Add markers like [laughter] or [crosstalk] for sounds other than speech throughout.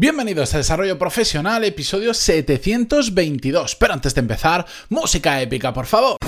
Bienvenidos a Desarrollo Profesional, episodio 722. Pero antes de empezar, música épica, por favor.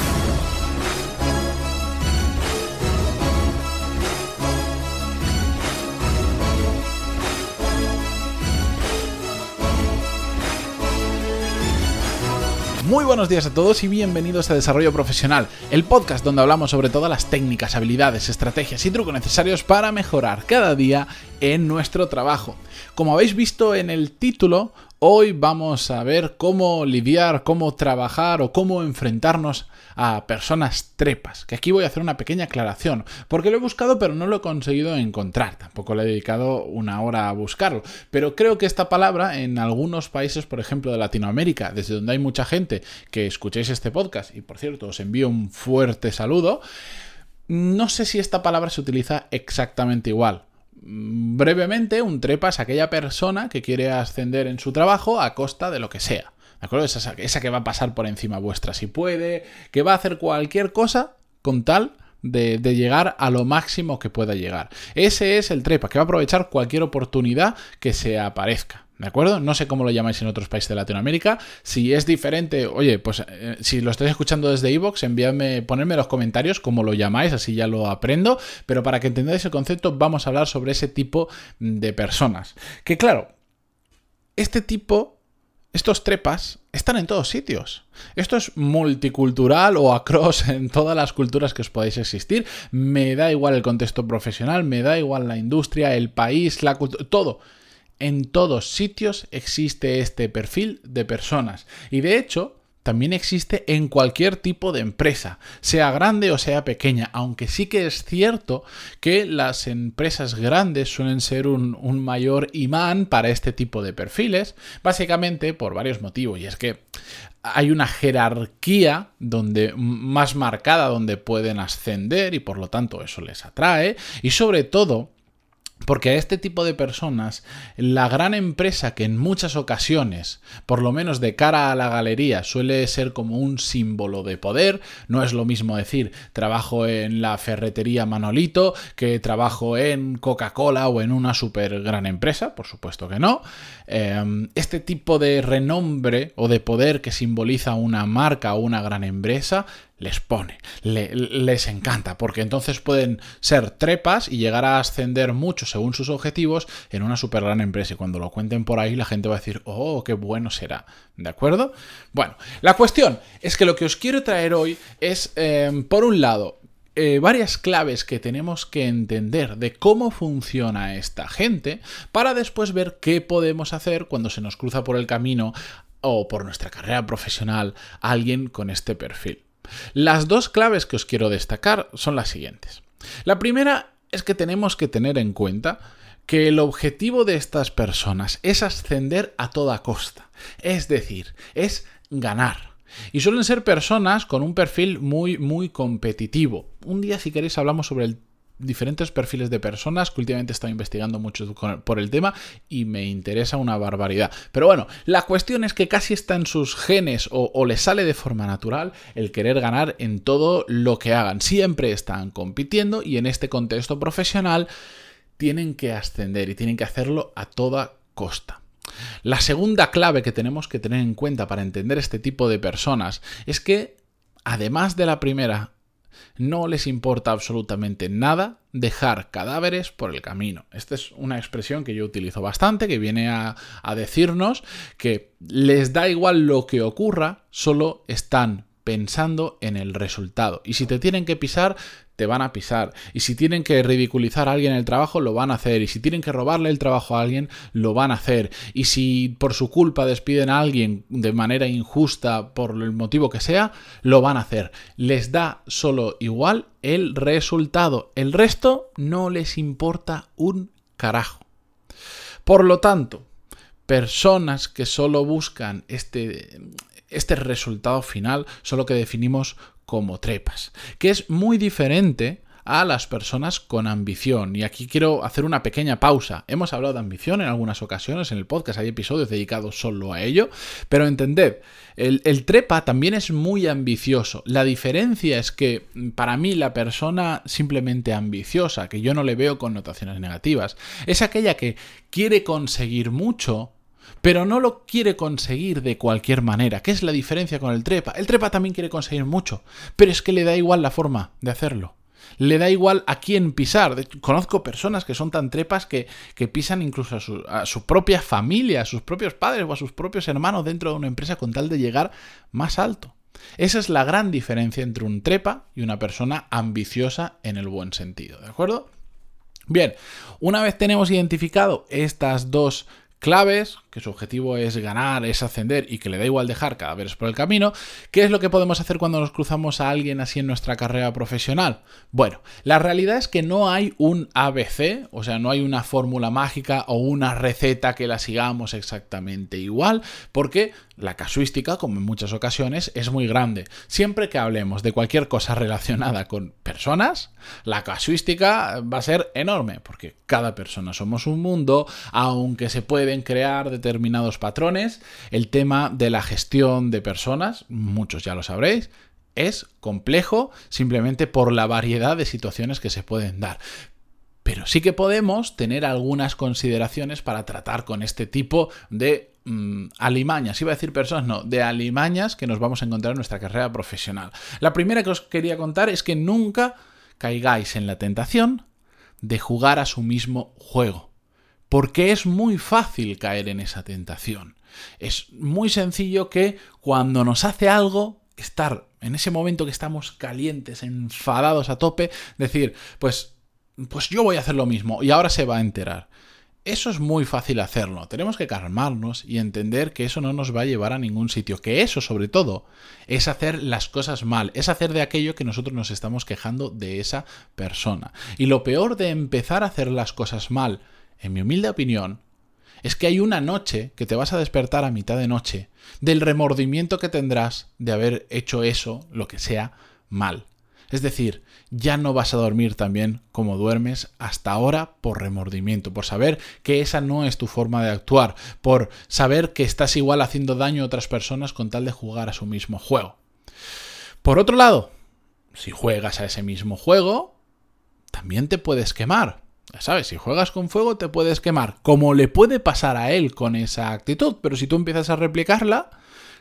Muy buenos días a todos y bienvenidos a Desarrollo Profesional, el podcast donde hablamos sobre todas las técnicas, habilidades, estrategias y trucos necesarios para mejorar cada día en nuestro trabajo. Como habéis visto en el título, hoy vamos a ver cómo lidiar, cómo trabajar o cómo enfrentarnos a personas trepas. Que aquí voy a hacer una pequeña aclaración, porque lo he buscado pero no lo he conseguido encontrar. Tampoco le he dedicado una hora a buscarlo. Pero creo que esta palabra en algunos países, por ejemplo de Latinoamérica, desde donde hay mucha gente que escuchéis este podcast, y por cierto os envío un fuerte saludo, no sé si esta palabra se utiliza exactamente igual. Brevemente, un trepa es aquella persona que quiere ascender en su trabajo a costa de lo que sea. ¿De acuerdo? Esa, esa que va a pasar por encima vuestra si puede, que va a hacer cualquier cosa con tal de, de, llegar a lo máximo que pueda llegar. Ese es el trepa, que va a aprovechar cualquier oportunidad que se aparezca. ¿De acuerdo? No sé cómo lo llamáis en otros países de Latinoamérica. Si es diferente, oye, pues eh, si lo estáis escuchando desde Evox, enviadme, ponedme en los comentarios cómo lo llamáis, así ya lo aprendo. Pero para que entendáis el concepto, vamos a hablar sobre ese tipo de personas. Que claro, este tipo estos trepas están en todos sitios. Esto es multicultural o across [laughs] en todas las culturas que os podáis existir. Me da igual el contexto profesional, me da igual la industria, el país, la cultura, todo. En todos sitios existe este perfil de personas. Y de hecho, también existe en cualquier tipo de empresa, sea grande o sea pequeña, aunque sí que es cierto que las empresas grandes suelen ser un, mayor imán para este tipo de perfiles, básicamente por varios motivos, y es que hay una jerarquía donde más marcada donde pueden ascender y por lo tanto eso les atrae, y sobre todo porque a este tipo de personas, la gran empresa que en muchas ocasiones, por lo menos de cara a la galería, suele ser como un símbolo de poder, no es lo mismo decir trabajo en la ferretería Manolito que trabajo en Coca-Cola o en una super gran empresa, por supuesto que no. Em, este tipo de renombre o de poder que simboliza una marca o una gran empresa les pone, les encanta, porque entonces pueden ser trepas y llegar a ascender mucho según sus objetivos en una super gran empresa. Y cuando lo cuenten por ahí, la gente va a decir, oh, qué bueno será. ¿De acuerdo? Bueno, la cuestión es que lo que os quiero traer hoy es, eh, por un lado, eh, varias claves que tenemos que entender de cómo funciona esta gente para después ver qué podemos hacer cuando se nos cruza por el camino o por nuestra carrera profesional alguien con este perfil. Las dos claves que os quiero destacar son las siguientes. La primera es que tenemos que tener en cuenta que el objetivo de estas personas es ascender a toda costa. Es decir, es ganar. Y suelen ser personas con un perfil muy, muy competitivo. Un día, si queréis, hablamos sobre el diferentes perfiles de personas que últimamente he estado investigando mucho por el tema y me interesa una barbaridad. Pero bueno, la cuestión es que casi está en sus genes o, o les sale de forma natural el querer ganar en todo lo que hagan. Siempre están compitiendo y en este contexto profesional tienen que ascender y tienen que hacerlo a toda costa. La segunda clave que tenemos que tener en cuenta para entender este tipo de personas es que, además de la primera, no les importa absolutamente nada dejar cadáveres por el camino. Esta es una expresión que yo utilizo bastante, que viene a, decirnos que les da igual lo que ocurra, solo están pensando en el resultado. Y si te tienen que pisar, te van a pisar. Y si tienen que ridiculizar a alguien en el trabajo, lo van a hacer. Y si tienen que robarle el trabajo a alguien, lo van a hacer. Y si por su culpa despiden a alguien de manera injusta, por el motivo que sea, lo van a hacer. Les da solo igual el resultado. El resto no les importa un carajo. Por lo tanto, personas que solo buscan este, este resultado final son lo que definimos como trepas, que es muy diferente a las personas con ambición. Y aquí quiero hacer una pequeña pausa. Hemos hablado de ambición en algunas ocasiones en el podcast, hay episodios dedicados solo a ello, pero entended, el, el trepa también es muy ambicioso. La diferencia es que para mí la persona simplemente ambiciosa, que yo no le veo connotaciones negativas, es aquella que quiere conseguir mucho, pero no lo quiere conseguir de cualquier manera. ¿Qué es la diferencia con el trepa? El trepa también quiere conseguir mucho, pero es que le da igual la forma de hacerlo. Le da igual a quién pisar. conozco personas que son tan trepas que, que pisan incluso a su, propia familia, a sus propios padres o a sus propios hermanos dentro de una empresa con tal de llegar más alto. Esa es la gran diferencia entre un trepa y una persona ambiciosa en el buen sentido, ¿de acuerdo? Bien, una vez tenemos identificado estas dos claves, que su objetivo es ganar, es ascender y que le da igual dejar cadáveres por el camino, ¿qué es lo que podemos hacer cuando nos cruzamos a alguien así en nuestra carrera profesional? Bueno, la realidad es que no hay un ABC, o sea, no hay una fórmula mágica o una receta que la sigamos exactamente igual, porque la casuística, como en muchas ocasiones, es muy grande. Siempre que hablemos de cualquier cosa relacionada con personas, la casuística va a ser enorme, porque cada persona somos un mundo, aunque se crear determinados patrones, el tema de la gestión de personas, muchos ya lo sabréis, es complejo simplemente por la variedad de situaciones que se pueden dar. Pero sí que podemos tener algunas consideraciones para tratar con este tipo de mmm, alimañas, iba a decir personas, no, de alimañas que nos vamos a encontrar en nuestra carrera profesional. La primera que os quería contar es que nunca caigáis en la tentación de jugar a su mismo juego. Porque es muy fácil caer en esa tentación. Es muy sencillo que cuando nos hace algo, estar en ese momento que estamos calientes, enfadados a tope, decir, pues, pues yo voy a hacer lo mismo y ahora se va a enterar. Eso es muy fácil hacerlo. Tenemos que calmarnos y entender que eso no nos va a llevar a ningún sitio. Que eso, sobre todo, es hacer las cosas mal. Es hacer de aquello que nosotros nos estamos quejando de esa persona. Y lo peor de empezar a hacer las cosas mal, en mi humilde opinión, es que hay una noche que te vas a despertar a mitad de noche del remordimiento que tendrás de haber hecho eso, lo que sea, mal. Es decir, ya no vas a dormir tan bien como duermes hasta ahora por remordimiento, por saber que esa no es tu forma de actuar, por saber que estás igual haciendo daño a otras personas con tal de jugar a su mismo juego. Por otro lado, si juegas a ese mismo juego, también te puedes quemar. Sabes, si juegas con fuego te puedes quemar, como le puede pasar a él con esa actitud, pero si tú empiezas a replicarla,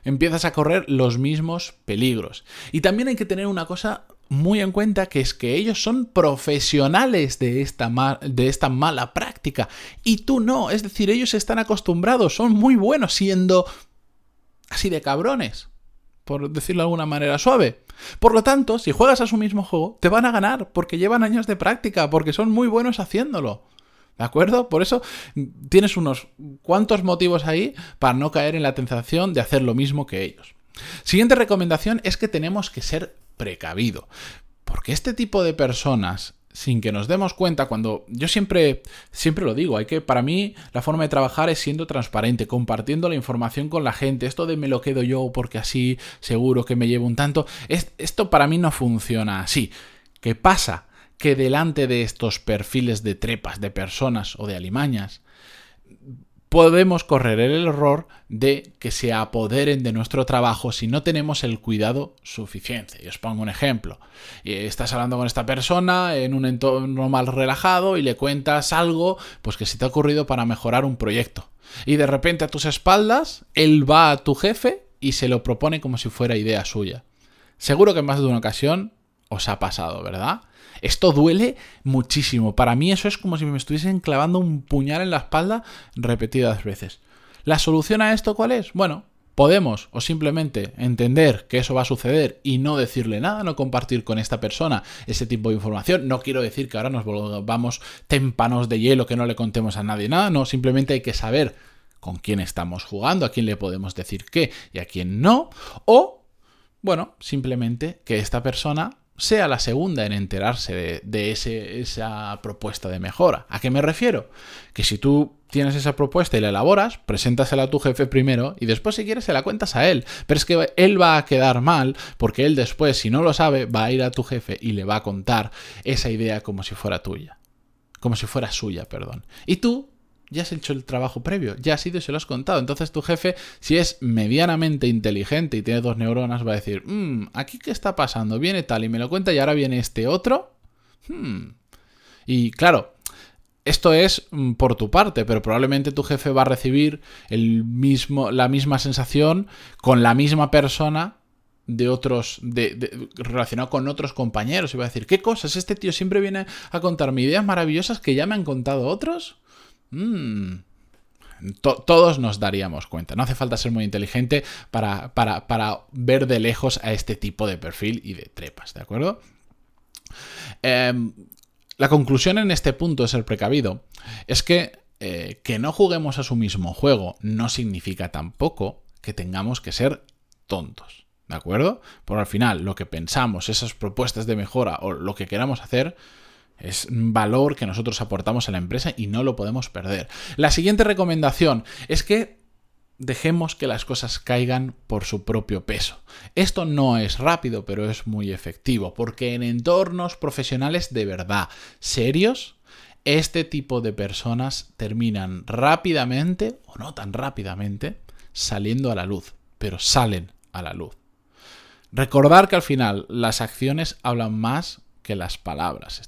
empiezas a correr los mismos peligros. Y también hay que tener una cosa muy en cuenta que es que ellos son profesionales de esta, de esta mala práctica. Y tú no, es decir, ellos están acostumbrados, son muy buenos siendo así de cabrones, por decirlo de alguna manera suave. Por lo tanto, si juegas a su mismo juego, te van a ganar porque llevan años de práctica, porque son muy buenos haciéndolo. ¿De acuerdo? Por eso tienes unos cuantos motivos ahí para no caer en la tentación de hacer lo mismo que ellos. Siguiente recomendación es que tenemos que ser precavido. Porque este tipo de personas sin que nos demos cuenta cuando yo siempre siempre lo digo, hay que para mí la forma de trabajar es siendo transparente, compartiendo la información con la gente. Esto de me lo quedo yo porque así seguro que me llevo un tanto, esto para mí no funciona así. ¿Qué pasa? Que delante de estos perfiles de trepas de personas o de alimañas podemos correr el error de que se apoderen de nuestro trabajo si no tenemos el cuidado suficiente. Y os pongo un ejemplo. Estás hablando con esta persona en un entorno mal relajado y le cuentas algo pues que se te ha ocurrido para mejorar un proyecto. Y de repente a tus espaldas, él va a tu jefe y se lo propone como si fuera idea suya. Seguro que en más de una ocasión os ha pasado, ¿verdad? Esto duele muchísimo. Para mí eso es como si me estuviesen clavando un puñal en la espalda repetidas veces. ¿La solución a esto cuál es? Bueno, podemos o simplemente entender que eso va a suceder y no decirle nada, no compartir con esta persona ese tipo de información. No quiero decir que ahora nos volvamos témpanos de hielo, que no le contemos a nadie nada, no, simplemente hay que saber con quién estamos jugando, a quién le podemos decir qué y a quién no, o, bueno, simplemente que esta persona sea la segunda en enterarse de, esa propuesta de mejora. ¿A qué me refiero? Que si tú tienes esa propuesta y la elaboras, preséntasela a tu jefe primero y después si quieres se la cuentas a él. Pero es que él va a quedar mal porque él después, si no lo sabe, va a ir a tu jefe y le va a contar esa idea como si fuera tuya. Como si fuera suya, perdón. Y tú ya has hecho el trabajo previo, ya has ido y se lo has contado. Entonces tu jefe, si es medianamente inteligente y tiene dos neuronas, va a decir, mmm, aquí qué está pasando, viene tal y me lo cuenta y ahora viene este otro. Hmm. Y claro, esto es mm, por tu parte, pero probablemente tu jefe va a recibir el mismo, la misma sensación con la misma persona de otros, de, relacionado con otros compañeros. Y va a decir, ¿qué cosas? Este tío siempre viene a contarme ideas maravillosas que ya me han contado otros. Mm. todos nos daríamos cuenta. No hace falta ser muy inteligente para, para, ver de lejos a este tipo de perfil y de trepas, ¿de acuerdo? Em, la conclusión en este punto es el precavido. Es que eh, que no juguemos a su mismo juego no significa tampoco que tengamos que ser tontos. ¿De acuerdo? Por al final, lo que pensamos, esas propuestas de mejora o lo que queramos hacer, es valor que nosotros aportamos a la empresa y no lo podemos perder. La siguiente recomendación es que dejemos que las cosas caigan por su propio peso. Esto no es rápido, pero es muy efectivo, porque en entornos profesionales de verdad serios, este tipo de personas terminan rápidamente, o no tan rápidamente, saliendo a la luz, pero salen a la luz. Recordar que al final las acciones hablan más que las palabras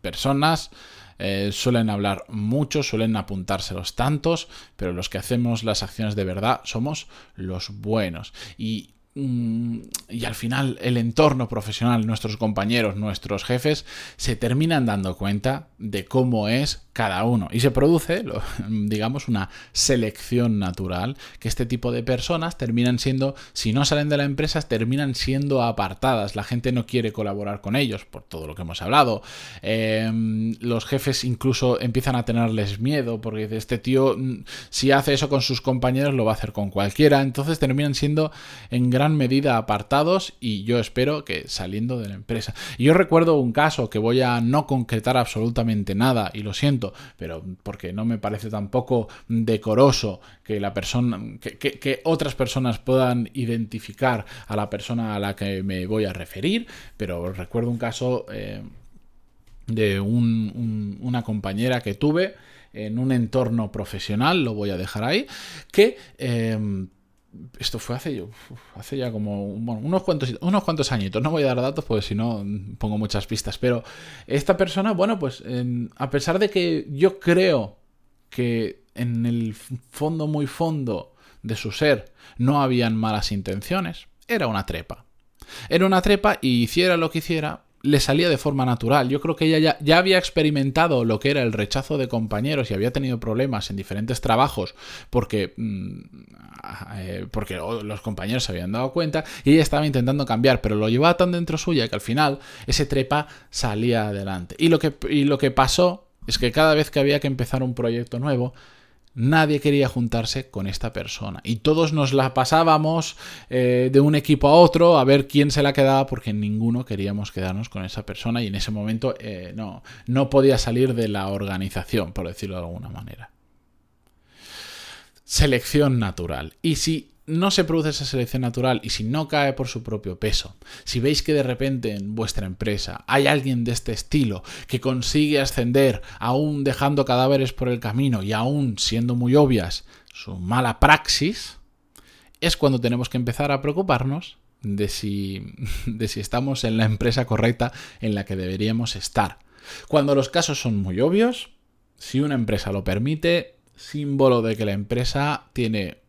personas eh, suelen hablar mucho, suelen apuntarse los tantos, pero los que hacemos las acciones de verdad somos los buenos. Y Mm, y al final el entorno profesional, nuestros compañeros, nuestros jefes, se terminan dando cuenta de cómo es cada uno. Y se produce, [laughs] digamos, una selección natural, que este tipo de personas terminan siendo, si no salen de la empresa, terminan siendo apartadas. La gente no quiere colaborar con ellos, por todo lo que hemos hablado. Em, los jefes incluso empiezan a tenerles miedo, porque este tío, mm, si hace eso con sus compañeros, lo va a hacer con cualquiera. Entonces terminan siendo en gran medida apartados y yo espero que saliendo de la empresa. Yo recuerdo un caso que voy a no concretar absolutamente nada y lo siento, pero porque no me parece tampoco decoroso que la persona, que, otras personas puedan identificar a la persona a la que me voy a referir, pero recuerdo un caso eh, de una compañera que tuve en un entorno profesional, lo voy a dejar ahí, que eh, esto fue hace, hace ya como unos, cuantos, unos cuantos añitos. No voy a dar datos porque si no pongo muchas pistas. Pero esta persona, bueno, pues a pesar de que yo creo que en el fondo muy fondo de su ser no habían malas intenciones, era una trepa. Era una trepa y hiciera lo que hiciera, le salía de forma natural. Yo creo que ella ya, había experimentado lo que era el rechazo de compañeros y había tenido problemas en diferentes trabajos porque, mm, eh, porque los compañeros se habían dado cuenta y ella estaba intentando cambiar, pero lo llevaba tan dentro suya que al final ese trepa salía adelante. Y lo que, y lo que pasó es que cada vez que había que empezar un proyecto nuevo, nadie quería juntarse con esta persona. Y todos nos la pasábamos eh, de un equipo a otro a ver quién se la quedaba porque ninguno queríamos quedarnos con esa persona y en ese momento eh, no, no podía salir de la organización, por decirlo de alguna manera. Selección natural. Y si no se produce esa selección natural y si no cae por su propio peso, si veis que de repente en vuestra empresa hay alguien de este estilo que consigue ascender aún dejando cadáveres por el camino y aún siendo muy obvias su mala praxis, es cuando tenemos que empezar a preocuparnos de si, [laughs] de si estamos en la empresa correcta en la que deberíamos estar. Cuando los casos son muy obvios, si una empresa lo permite, símbolo de que la empresa tiene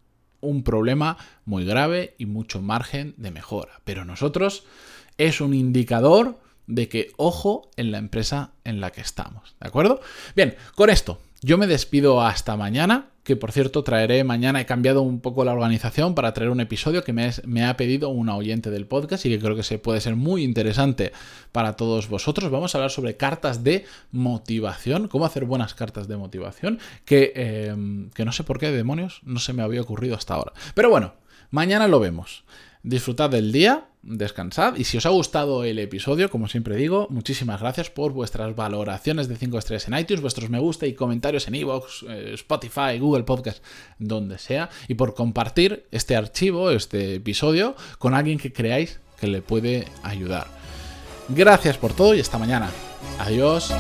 un problema muy grave y mucho margen de mejora. Pero nosotros es un indicador de que ojo en la empresa en la que estamos. ¿De acuerdo? Bien, con esto yo me despido hasta mañana, que por cierto traeré mañana, he cambiado un poco la organización para traer un episodio que me, ha pedido una oyente del podcast y que creo que se puede ser muy interesante para todos vosotros. Vamos a hablar sobre cartas de motivación, cómo hacer buenas cartas de motivación, que, eh, que no sé por qué demonios no se me había ocurrido hasta ahora. Pero bueno, mañana lo vemos. disfrutad del día, descansad y si os ha gustado el episodio, como siempre digo, muchísimas gracias por vuestras valoraciones de 5 estrellas en iTunes, vuestros me gusta y comentarios en iVoox, eh, Spotify, Google Podcast, donde sea, y por compartir este archivo, este episodio, con alguien que creáis que le puede ayudar. Gracias por todo y hasta mañana. Adiós.